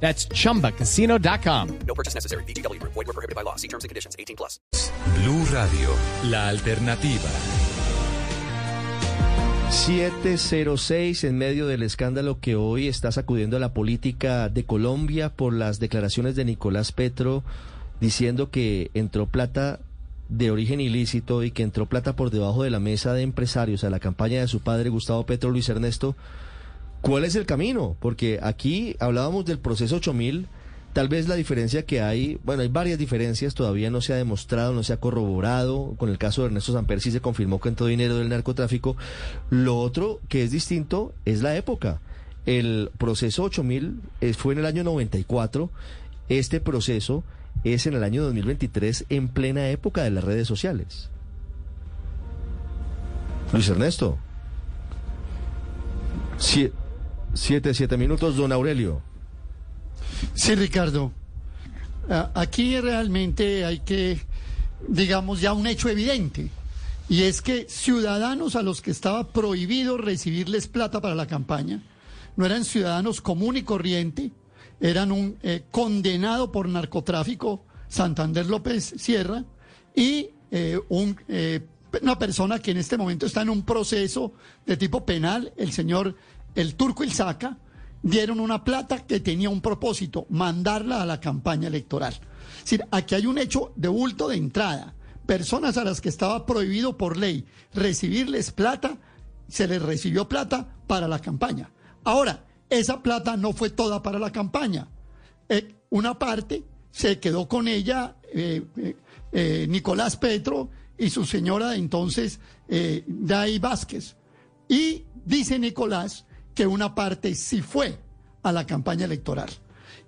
That's chumbacasino.com. No purchase necessary. BGW. Void were prohibited by law. See terms and conditions. 18 plus. Blue Radio, la alternativa. 706 en medio del escándalo que hoy está sacudiendo a la política de Colombia por las declaraciones de Nicolás Petro diciendo que entró plata de origen ilícito y que entró plata por debajo de la mesa de empresarios a la campaña de su padre Gustavo Petro Luis Ernesto. ¿Cuál es el camino? Porque aquí hablábamos del proceso 8000, tal vez la diferencia que hay, bueno, hay varias diferencias, todavía no se ha demostrado, no se ha corroborado, con el caso de Ernesto Samper sí se confirmó que entró dinero del narcotráfico. Lo otro que es distinto es la época. El proceso 8000 eh, fue en el año 94, este proceso es en el año 2023 en plena época de las redes sociales. Luis Ernesto. Sie- siete, siete minutos, don Aurelio. Sí, Ricardo. Ah, Aquí realmente hay que, digamos, ya un hecho evidente. Y es que ciudadanos a los que estaba prohibido recibirles plata para la campaña, no eran ciudadanos común y corriente, eran un eh, condenado por narcotráfico, Santander López Sierra, y eh, un, eh, una persona que en este momento está en un proceso de tipo penal, el señor El Turco Ilzaca, dieron una plata que tenía un propósito, mandarla a la campaña electoral. Es decir, aquí hay un hecho de bulto de entrada. Personas a las que estaba prohibido por ley recibirles plata, se les recibió plata para la campaña. Ahora, esa plata no fue toda para la campaña. Eh, una parte se quedó con ella eh, eh, Nicolás Petro y su señora de entonces, Day Vázquez. Y dice Nicolás que una parte sí fue a la campaña electoral.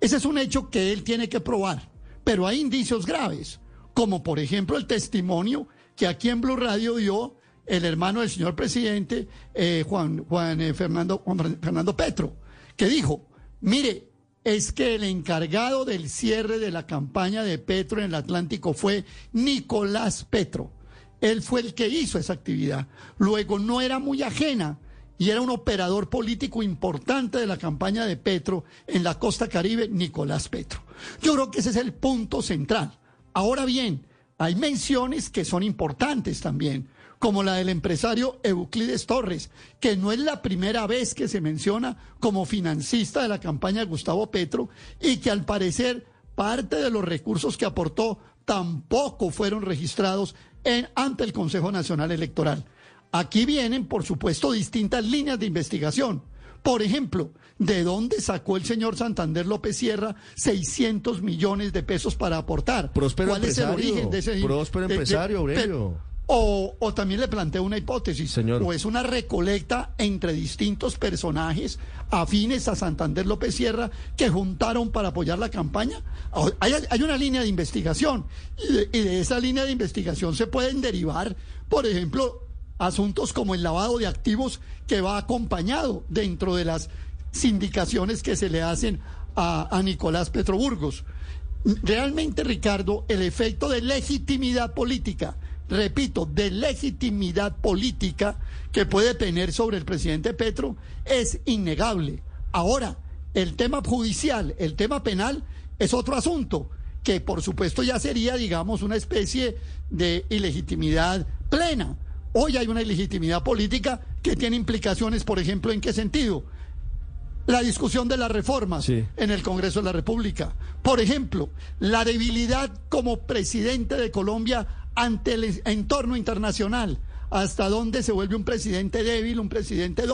Ese es un hecho que él tiene que probar, pero hay indicios graves, como por ejemplo el testimonio que aquí en Blue Radio dio el hermano del señor presidente, eh, Juan, Juan, eh, Fernando, Juan Fernando Petro, que dijo, mire, es que el encargado del cierre de la campaña de Petro en el Atlántico fue Nicolás Petro. Él fue el que hizo esa actividad. Luego no era muy ajena y era un operador político importante de la campaña de Petro en la costa caribe, Nicolás Petro. Yo creo que ese es el punto central. Ahora bien, hay menciones que son importantes también, como la del empresario Euclides Torres, que no es la primera vez que se menciona como financista de la campaña de Gustavo Petro y que al parecer parte de los recursos que aportó tampoco fueron registrados en, ante el Consejo Nacional Electoral. Aquí vienen, por supuesto, distintas líneas de investigación. Por ejemplo, ¿de dónde sacó el señor Santander López Sierra 600 millones de pesos para aportar? Próspero ¿Cuál es el origen de ese próspero de- de- empresario, Aurelio. o, o también le planteo una hipótesis, Señor. o es una recolecta entre distintos personajes afines a Santander López Sierra que juntaron para apoyar la campaña. Hay, hay una línea de investigación y de, y de esa línea de investigación se pueden derivar, por ejemplo, asuntos como el lavado de activos que va acompañado dentro de las sindicaciones que se le hacen a, a Nicolás Petroburgos. Realmente, Ricardo, el efecto de legitimidad política, repito, de legitimidad política que puede tener sobre el presidente Petro es innegable. Ahora, el tema judicial, el tema penal es otro asunto que por supuesto ya sería, digamos, una especie de ilegitimidad plena. Hoy hay una ilegitimidad política que tiene implicaciones, por ejemplo, ¿en qué sentido? La discusión de las reformas Sí. en el Congreso de la República. Por ejemplo, la debilidad como presidente de Colombia ante el entorno internacional. ¿Hasta dónde se vuelve un presidente débil, un presidente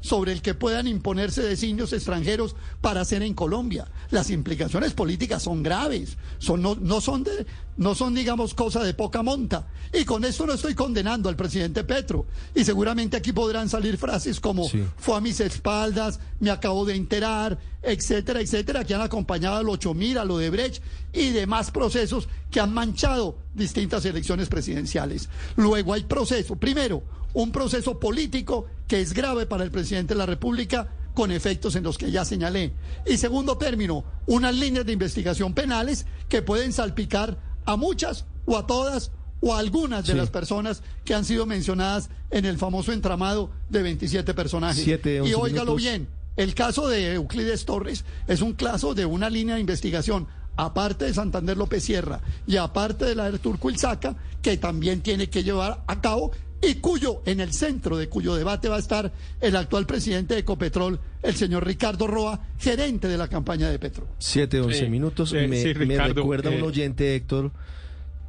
sobre el que puedan imponerse designios extranjeros para hacer en Colombia. Las implicaciones políticas son graves, son, no, no, son de, no son, digamos, cosa de poca monta. Y con esto no estoy condenando al presidente Petro. Y seguramente aquí podrán salir frases como Sí. fue a mis espaldas, me acabo de enterar, etcétera, etcétera, que han acompañado al 8000, a lo de Brecht y demás procesos que han manchado distintas elecciones presidenciales. Luego hay proceso, primero, un proceso político que es grave para el presidente de la República con efectos en los que ya señalé. Y segundo término, unas líneas de investigación penales que pueden salpicar a muchas o a todas o a algunas de Sí. las personas que han sido mencionadas en el famoso entramado de 27 personajes. Siete, y óigalo minutos. bien, el caso de Euclides Torres es un caso de una línea de investigación, aparte de Santander López Sierra y aparte de la de Turco Ilzaca, que también tiene que llevar a cabo y cuyo, en el centro de cuyo debate va a estar el actual presidente de Ecopetrol, el señor Ricardo Roa, gerente de la campaña de Petro. 7, 11 Sí, minutos. eh, me, sí, me Ricardo, recuerda un eh, oyente, Héctor,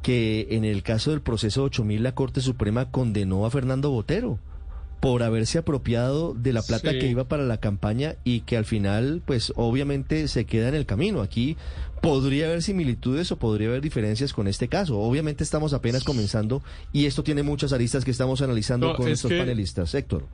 que en el caso del proceso 8000 la Corte Suprema condenó a Fernando Botero por haberse apropiado de la plata Sí. que iba para la campaña y que al final, pues obviamente se queda en el camino. Aquí podría haber similitudes o podría haber diferencias con este caso. Obviamente estamos apenas comenzando y esto tiene muchas aristas que estamos analizando No, con es nuestros que- panelistas. Héctor.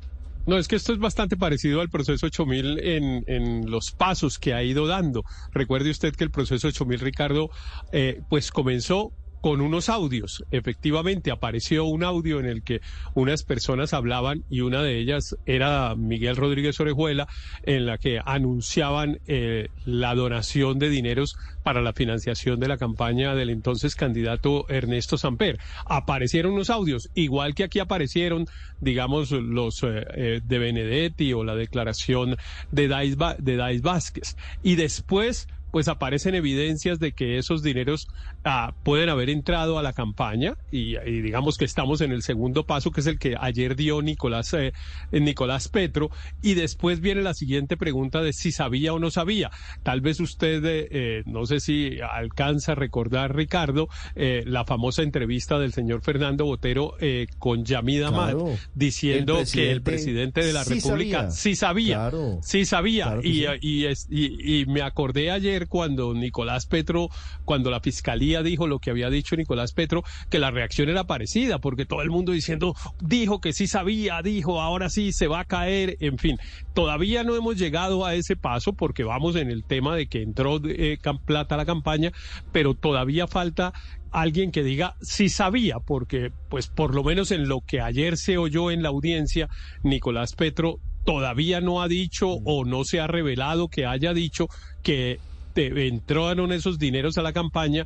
No, es que esto es bastante parecido al proceso 8000 en, en los pasos que ha ido dando. Recuerde usted que el proceso 8000, Ricardo, eh, pues comenzó con unos audios. Efectivamente, apareció un audio en el que unas personas hablaban y una de ellas era Miguel Rodríguez Orejuela, en la que anunciaban eh, la donación de dineros para la financiación de la campaña del entonces candidato Ernesto Samper. Aparecieron unos audios, igual que aquí aparecieron, digamos, los eh, eh, de Benedetti o la declaración de Dais, de Dais Vázquez. Y después pues aparecen evidencias de que esos dineros ah, pueden haber entrado a la campaña y, y digamos que estamos en el segundo paso que es el que ayer dio Nicolás eh, Nicolás Petro y después viene la siguiente pregunta de si sabía o no sabía tal vez usted eh, eh, no sé si alcanza a recordar Ricardo eh, la famosa entrevista del señor Fernando Botero eh, con Yamid Amad Claro. diciendo El que el presidente de la sí República sabía. sí sabía Claro. sí sabía Claro que y, sí. y, es- y- y me acordé ayer cuando Nicolás Petro, cuando la fiscalía dijo lo que había dicho Nicolás Petro, que la reacción era parecida, porque todo el mundo diciendo, dijo que sí sabía, dijo, ahora sí se va a caer, en fin, todavía no hemos llegado a ese paso porque vamos en el tema de que entró eh, plata a la campaña, pero todavía falta alguien que diga sí sabía, porque pues por lo menos en lo que ayer se oyó en la audiencia, Nicolás Petro todavía no ha dicho o no se ha revelado que haya dicho que te- entraron esos dineros a la campaña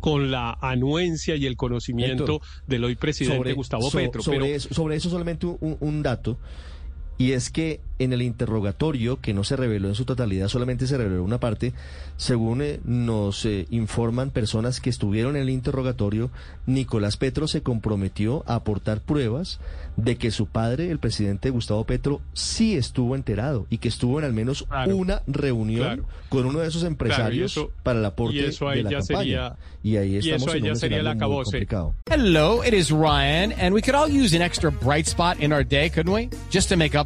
con la anuencia y el conocimiento del hoy presidente Gustavo so- Petro. Sobre, pero eso, sobre eso solamente un, un dato, y es que en el interrogatorio, que no se reveló en su totalidad, solamente se reveló una parte, según eh, nos eh, informan personas que estuvieron en el interrogatorio, Nicolás Petro se comprometió a aportar pruebas de que su padre, el presidente Gustavo Petro, sí estuvo enterado y que estuvo en al menos Claro. una reunión Claro. con uno de esos empresarios eso- para el aporte y eso ahí de la ya campaña. sería- y ahí y estamos eso ahí en ya un sería acabose. Hello, it is Ryan, and we could all use an extra bright spot in our day, couldn't we? Just to make up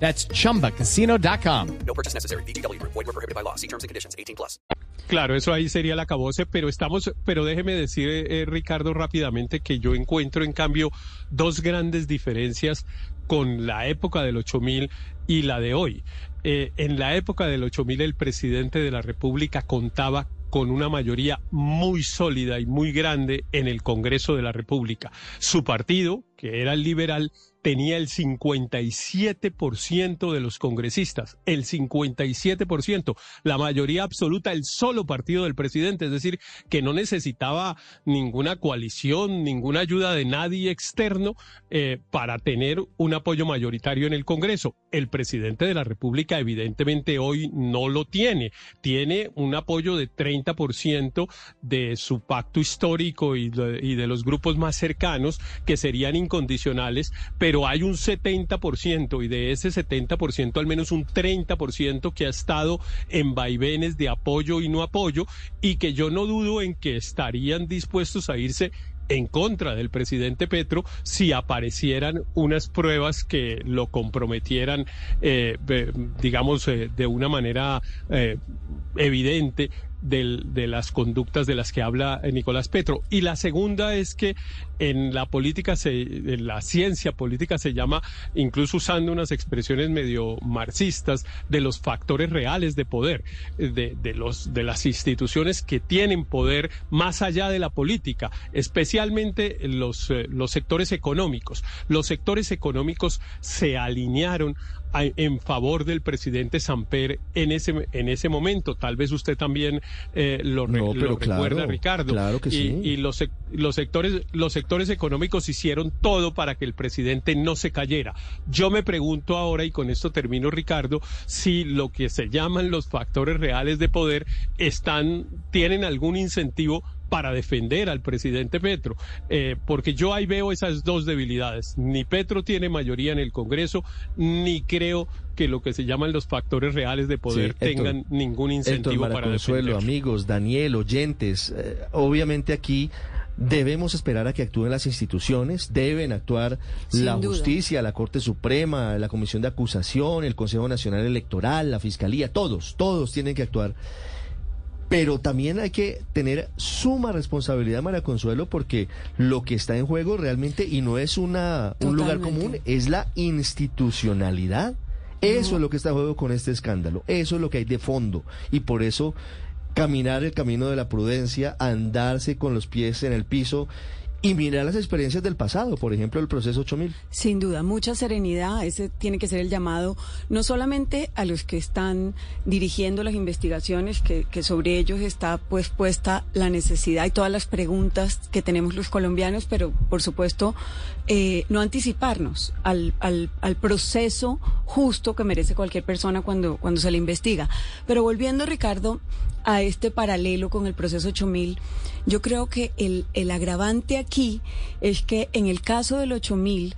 That's chumbacasino.com. No purchase necessary. VGW Group. Void were prohibited by law. See terms and conditions. 18 plus. Claro, eso ahí sería el acabose, pero estamos, pero déjeme decir, eh, eh, Ricardo, rápidamente que yo encuentro, en cambio, dos grandes diferencias con la época del 8000 y la de hoy. Eh, en la época del 8000 el presidente de la República contaba con una mayoría muy sólida y muy grande en el Congreso de la República. Su partido, que era el liberal, tenía el 57% de los congresistas, el 57%, la mayoría absoluta, el solo partido del presidente, es decir, que no necesitaba ninguna coalición, ninguna ayuda de nadie externo eh, para tener un apoyo mayoritario en el Congreso. El presidente de la República evidentemente hoy no lo tiene, tiene un apoyo de 30% de su pacto histórico y de, y de los grupos más cercanos que serían pero hay un 70% y de ese 70% al menos un 30% que ha estado en vaivenes de apoyo y no apoyo y que yo no dudo en que estarían dispuestos a irse en contra del presidente Petro si aparecieran unas pruebas que lo comprometieran, eh, digamos, eh, de una manera eh, evidente del- de las conductas de las que habla eh, Nicolás Petro. Y la segunda es que en la política, se, en la ciencia política se llama, incluso usando unas expresiones medio marxistas, de los factores reales de poder, eh, de, de los, de las instituciones que tienen poder más allá de la política, especialmente los, eh, los sectores económicos. Los sectores económicos se alinearon a- en favor del presidente Samper en ese en ese momento. Tal vez usted también eh, lo, re- No, lo pero claro, recuerda, Ricardo. claro que y, sí. y los, los sectores los sectores económicos hicieron todo para que el presidente no se cayera. Yo me pregunto ahora y con esto termino, Ricardo, si lo que se llaman los factores reales de poder están tienen algún incentivo para defender al presidente Petro, eh, porque yo ahí veo esas dos debilidades. Ni Petro tiene mayoría en el Congreso, ni creo que lo que se llaman los factores reales de poder Sí, Héctor. tengan ningún Héctor incentivo para Maraconsuelo, defender. amigos, Daniel, oyentes, eh, obviamente aquí debemos esperar a que actúen las instituciones, deben actuar Sin la duda. justicia, la Corte Suprema, la Comisión de Acusación, el Consejo Nacional Electoral, la Fiscalía, todos, todos tienen que actuar. Pero también hay que tener suma responsabilidad, María Consuelo, porque lo que está en juego realmente, y no es una, un lugar común, es la institucionalidad. Eso es lo que está en juego con este escándalo. Eso es lo que hay de fondo. Y por eso caminar el camino de la prudencia, andarse con los pies en el piso y mirar las experiencias del pasado, por ejemplo, el proceso 8000. Sin duda, mucha serenidad. Ese tiene que ser el llamado no solamente a los que están dirigiendo las investigaciones, que, sobre ellos está pues puesta la necesidad y todas las preguntas que tenemos los colombianos, pero por supuesto eh, no anticiparnos al, al, al proceso justo que merece cualquier persona cuando, cuando se le investiga. Pero volviendo, Ricardo, a este paralelo con el proceso 8000, yo creo que el, el agravante aquí es que en el caso del 8000,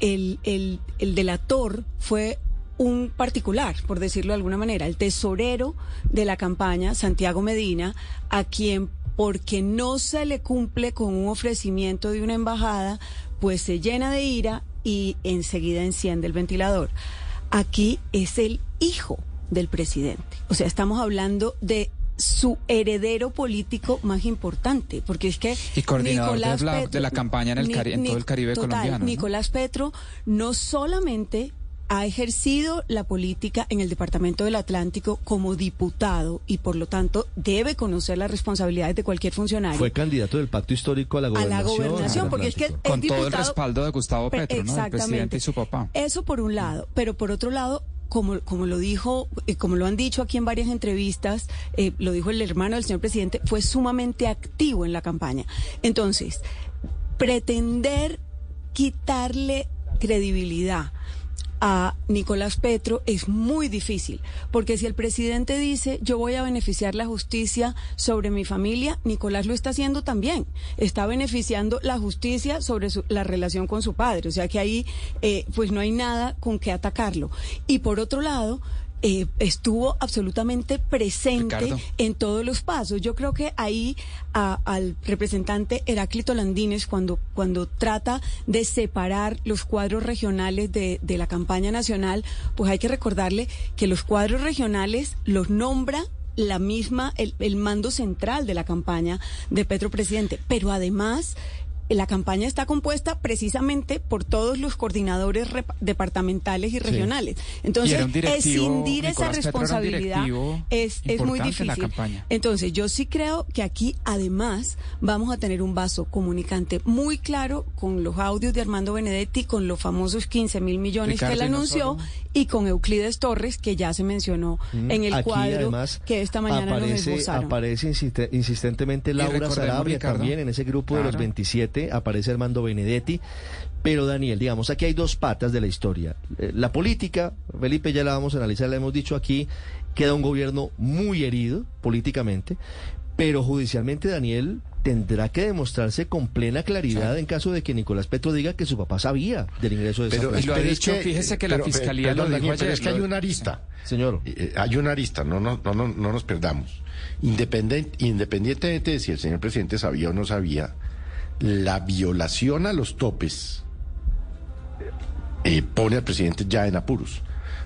el, el, el delator fue un particular, por decirlo de alguna manera, el tesorero de la campaña, Santiago Medina, a quien porque no se le cumple con un ofrecimiento de una embajada, pues se llena de ira y enseguida enciende el ventilador. Aquí es el hijo del presidente. O sea, estamos hablando de su heredero político más importante, porque es que Y coordinador Nicolás de la- Petro- de la campaña en el Ni- Cari- en todo el Caribe total, colombiano, ¿no? Nicolás Petro no solamente ha ejercido la política en el Departamento del Atlántico como diputado y por lo tanto debe conocer las responsabilidades de cualquier funcionario. Fue candidato del pacto histórico a la a la gobernación. gobernación, porque es que. Con todo el respaldo de Gustavo Pe- Petro, ¿no? El Exactamente. presidente y su papá. Eso por un lado, pero por otro lado, como, como lo dijo, eh, como lo han dicho aquí en varias entrevistas, eh, lo dijo el hermano del señor presidente, fue sumamente activo en la campaña. Entonces, pretender quitarle credibilidad a Nicolás Petro es muy difícil, porque si el presidente dice yo voy a beneficiar la justicia sobre mi familia, Nicolás lo está haciendo también. Está beneficiando la justicia sobre su- la relación con su padre, o sea que ahí eh, pues no hay nada con que atacarlo. Y por otro lado, eh, estuvo absolutamente presente Ricardo. en todos los pasos. Yo creo que ahí a- al representante Heráclito Landines, cuando, cuando trata de separar los cuadros regionales de, de la campaña nacional, pues hay que recordarle que los cuadros regionales los nombra la misma, el, el mando central de la campaña de Petro Presidente, pero además la campaña está compuesta precisamente por todos los coordinadores departamentales y regionales. Entonces, y escindir Nicolás esa responsabilidad es, muy difícil. Entonces, yo sí creo que aquí además vamos a tener un vaso comunicante muy claro con los audios de Armando Benedetti, con los famosos 15 mil millones que él anunció y con Euclides Torres, que ya se mencionó en el cuadro que esta mañana aparece, nos esbozaron. Aparece insistentemente Laura Sarabia también en ese grupo de los 27 aparece Armando Benedetti. Pero Daniel, digamos, aquí hay dos patas de la historia. Eh, la política, Felipe, ya la vamos a analizar, la hemos dicho aquí, queda un gobierno muy herido políticamente, pero judicialmente Daniel tendrá que demostrarse con plena claridad en caso de que Nicolás Petro diga que su papá sabía del ingreso de pero, esa y lo ha dicho, fíjese que la eh, fiscalía lo dijo Daniel, es que hay una arista. Señor. Eh, hay una arista, no, no, no, no nos perdamos. Independent, independientemente de si el señor presidente sabía o no sabía, la violación a los topes eh, pone al presidente ya en apuros.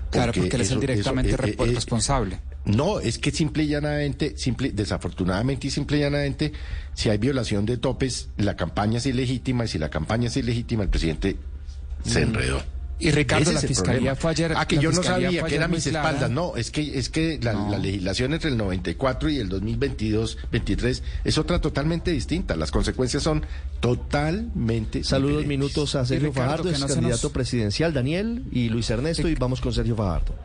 Claro, porque él es el directamente eso, eh, eh, responsable. No, es que simple y llanamente, simple, desafortunadamente y simple y llanamente, si hay violación de topes, la campaña es ilegítima y si la campaña es ilegítima, el presidente se enredó. Y Ricardo, Ese la fiscalía fue ayer. Ah, que yo no sabía que era mis clara. espaldas. No, es que es que la, No. la legislación entre el 94 y el 2022, 23 es otra totalmente distinta. Las consecuencias son totalmente. Saludos diferentes. minutos a Sergio Ricardo, Fajardo, que es no candidato nos- presidencial, Daniel y Luis Ernesto, y vamos con Sergio Fajardo.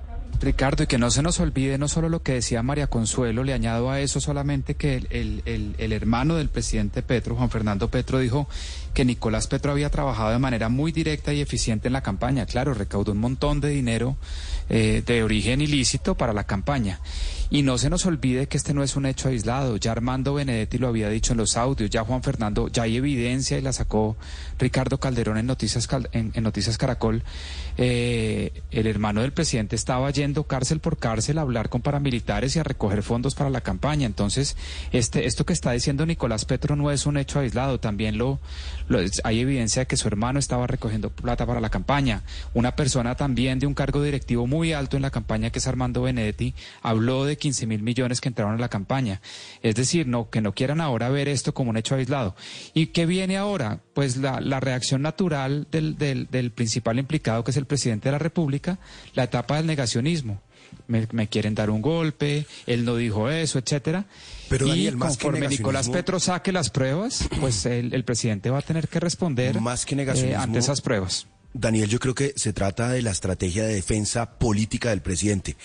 Ricardo, y que no se nos olvide no solo lo que decía María Consuelo, le añado a eso solamente que el, el- el- hermano del presidente Petro, Juan Fernando Petro, dijo que Nicolás Petro había trabajado de manera muy directa y eficiente en la campaña. Claro, recaudó un montón de dinero eh, de origen ilícito para la campaña. Y no se nos olvide que este no es un hecho aislado. Ya Armando Benedetti lo había dicho en los audios, ya Juan Fernando, ya hay evidencia y la sacó Ricardo Calderón en Noticias, Cal- en, Noticias Caracol. Eh, el hermano del presidente estaba yendo cárcel por cárcel a hablar con paramilitares y a recoger fondos para la campaña. Entonces, este, esto que está diciendo Nicolás Petro no es un hecho aislado. También lo, lo- hay evidencia de que su hermano estaba recogiendo plata para la campaña. Una persona también de un cargo directivo muy alto en la campaña, que es Armando Benedetti, habló de 15 mil millones que entraron a la campaña. Es decir, no, que no quieran ahora ver esto como un hecho aislado. ¿Y qué viene ahora? Pues la, la reacción natural del, del, del principal implicado, que es el presidente de la República, la etapa del negacionismo. Me, me quieren dar un golpe, él no dijo eso, etcétera. Pero, y Daniel, más que conforme Nicolás Petro saque las pruebas, pues el, el presidente va a tener que responder Más que eh, ante esas pruebas. Daniel, yo creo que se trata de la estrategia de defensa política del presidente.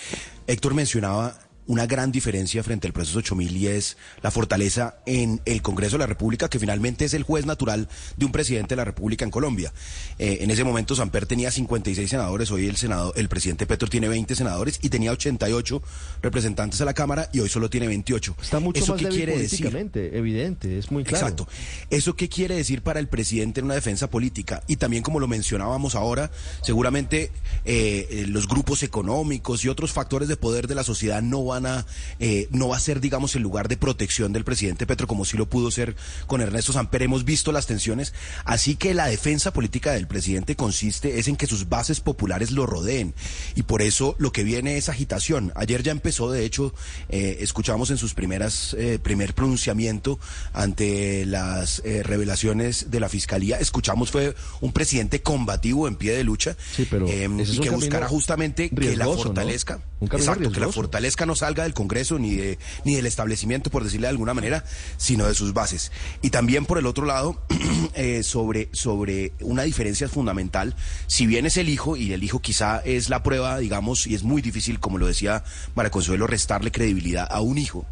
Héctor mencionaba una gran diferencia frente al proceso 8000 y es la fortaleza en el Congreso de la República, que finalmente es el juez natural de un presidente de la República en Colombia. Eh, en ese momento Samper tenía 56 senadores, hoy el senado, el presidente Petro tiene 20 senadores y tenía 88 representantes a la Cámara y hoy solo tiene 28. Está mucho ¿Eso más qué débil quiere decir? evidente, es muy claro. Exacto. ¿Eso qué quiere decir para el presidente en una defensa política? Y también, como lo mencionábamos ahora, seguramente eh, eh, los grupos económicos y otros factores de poder de la sociedad no van a, eh, no va a ser, digamos, el lugar de protección del presidente Petro, como sí lo pudo ser con Ernesto Samper. Hemos visto las tensiones. Así que la defensa política del presidente consiste es en que sus bases populares lo rodeen. Y por eso lo que viene es agitación. Ayer ya empezó, de hecho, eh, escuchamos en sus primeras, eh, primer pronunciamiento ante las eh, revelaciones de la fiscalía, escuchamos fue un presidente combativo en pie de lucha Sí, pero es y que buscara justamente que la fortalezca, Un exacto, que la fortalezca no salga del Congreso ni de ni del establecimiento, por decirle de alguna manera, sino de sus bases. Y también por el otro lado, eh, sobre, sobre una diferencia fundamental, si bien es el hijo, y el hijo quizá es la prueba, digamos, y es muy difícil, como lo decía Consuelo, restarle credibilidad a un hijo,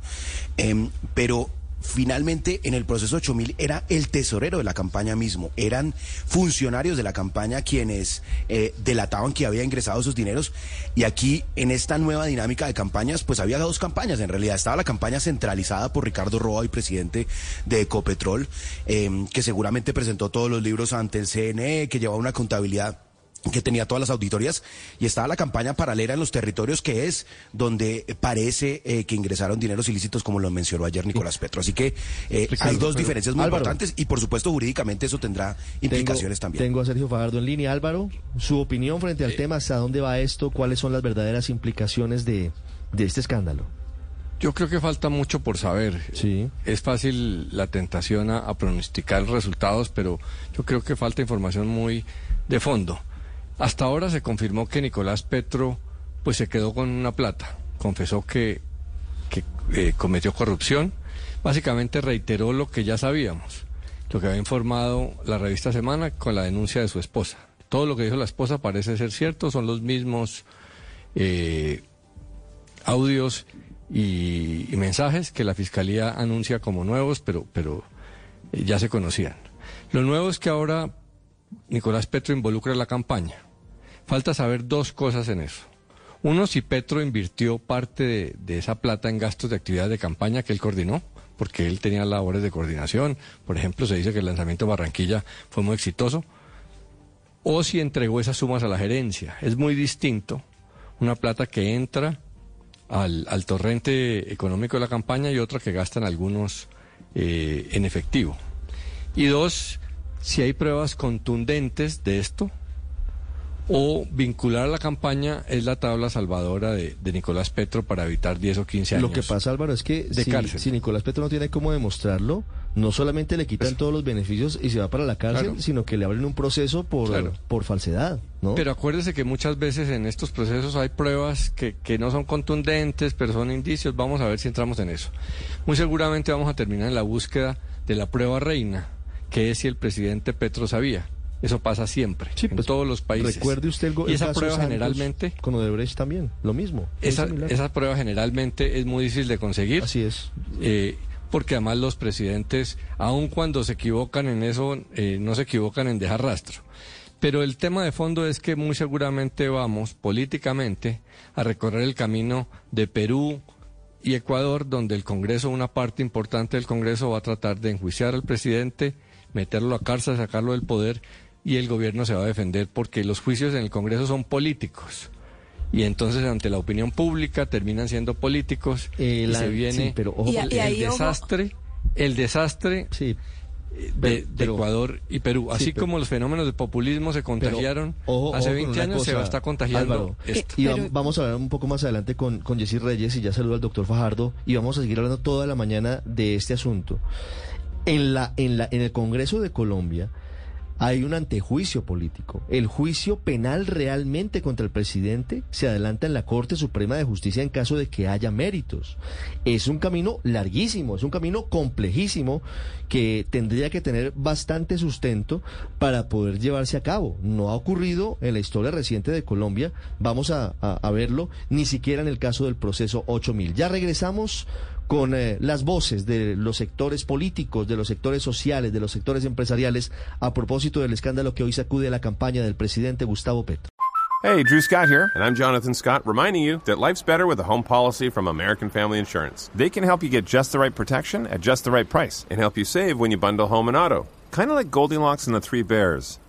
em, pero finalmente en el proceso 8000 era el tesorero de la campaña mismo, eran funcionarios de la campaña quienes eh, delataban que había ingresado esos dineros. Y aquí en esta nueva dinámica de campañas pues había dos campañas. En realidad, estaba la campaña centralizada por Ricardo Roa y presidente de Ecopetrol eh, que seguramente presentó todos los libros ante el CNE, que llevaba una contabilidad que tenía todas las auditorías y estaba la campaña paralela en los territorios que es donde parece eh, que ingresaron dineros ilícitos como lo mencionó ayer Nicolás Petro. Así que eh, hay dos diferencias muy Álvaro. importantes y por supuesto jurídicamente eso tendrá implicaciones tengo, también. Tengo a Sergio Fajardo en línea. Álvaro, su opinión frente al tema, ¿hasta dónde va esto? ¿Cuáles son las verdaderas implicaciones de, de este escándalo? Yo creo que falta mucho por saber. Sí. Es fácil la tentación a, a pronosticar resultados, pero yo creo que falta información muy de fondo. Hasta ahora se confirmó que Nicolás Petro pues se quedó con una plata. Confesó que, eh, cometió corrupción. Básicamente reiteró lo que ya sabíamos, lo que había informado la revista Semana con la denuncia de su esposa. Todo lo que dijo la esposa parece ser cierto, son los mismos eh, audios y, y mensajes que la fiscalía anuncia como nuevos, pero, pero eh, ya se conocían. Lo nuevo es que ahora Nicolás Petro involucra la campaña. Falta saber dos cosas en eso. Uno, si Petro invirtió parte de, esa plata en gastos de actividades de campaña que él coordinó, porque él tenía labores de coordinación. Por ejemplo, se dice que el lanzamiento de Barranquilla fue muy exitoso. O si entregó esas sumas a la gerencia. Es muy distinto una plata que entra al, al torrente económico de la campaña y otra que gastan algunos eh, en efectivo. Y dos, si hay pruebas contundentes de esto, o vincular a la campaña es la tabla salvadora de, de Nicolás Petro para evitar 10 o 15 años. Lo que pasa, Álvaro, es que de si, cárcel. si Nicolás Petro no tiene cómo demostrarlo, no solamente le quitan todos los beneficios y se va para la cárcel, Claro. sino que le abren un proceso por, Claro. por falsedad, ¿no? Pero acuérdese que muchas veces en estos procesos hay pruebas que, que no son contundentes, pero son indicios. Vamos a ver si entramos en eso. Muy seguramente vamos a terminar en la búsqueda de la prueba reina, que es si el presidente Petro sabía. Eso pasa siempre, Sí, en pues, todos los países. Recuerde usted el, y esa prueba Santos generalmente, Con Odebrecht también, lo mismo. esa, esa prueba generalmente es muy difícil de conseguir. Así es. Eh, porque además los presidentes, aun cuando se equivocan en eso, eh, no se equivocan en dejar rastro. Pero el tema de fondo es que muy seguramente vamos políticamente a recorrer el camino de Perú y Ecuador, donde el Congreso, una parte importante del Congreso va a tratar de enjuiciar al presidente, meterlo a cárcel, sacarlo del poder y el gobierno se va a defender porque los juicios en el Congreso son políticos. Y entonces ante la opinión pública terminan siendo políticos Eh, y la- se viene sí, pero ojo Y a- con- y ahí, el ojo- desastre, el desastre Sí, de, pero- de pero- Ecuador y Perú. sí, Así pero- como los fenómenos de populismo se pero contagiaron ojo- hace ojo con 20 una años, se va a estar contagiando Álvaro, esto. Y vamos a hablar un poco más adelante con, con Jessy Reyes y ya saludo al doctor Fajardo y vamos a seguir hablando toda la mañana de este asunto. En, la, en, la, en el Congreso de Colombia hay un antejuicio político. El juicio penal realmente contra el presidente se adelanta en la Corte Suprema de Justicia en caso de que haya méritos. Es un camino larguísimo, es un camino complejísimo que tendría que tener bastante sustento para poder llevarse a cabo. No ha ocurrido en la historia reciente de Colombia, vamos a, verlo, ni siquiera en el caso del proceso 8000. Ya regresamos con eh, las voces de los sectores políticos, de los sectores sociales, de los sectores empresariales, a propósito del escándalo que hoy sacude la campaña del presidente Gustavo Petro. Hey, Drew Scott here, and I'm Jonathan Scott, reminding you that life's better with a home policy from American Family Insurance. They can help you get just the right protection at just the right price and help you save when you bundle home and auto. Kind of like Goldilocks and the Three Bears.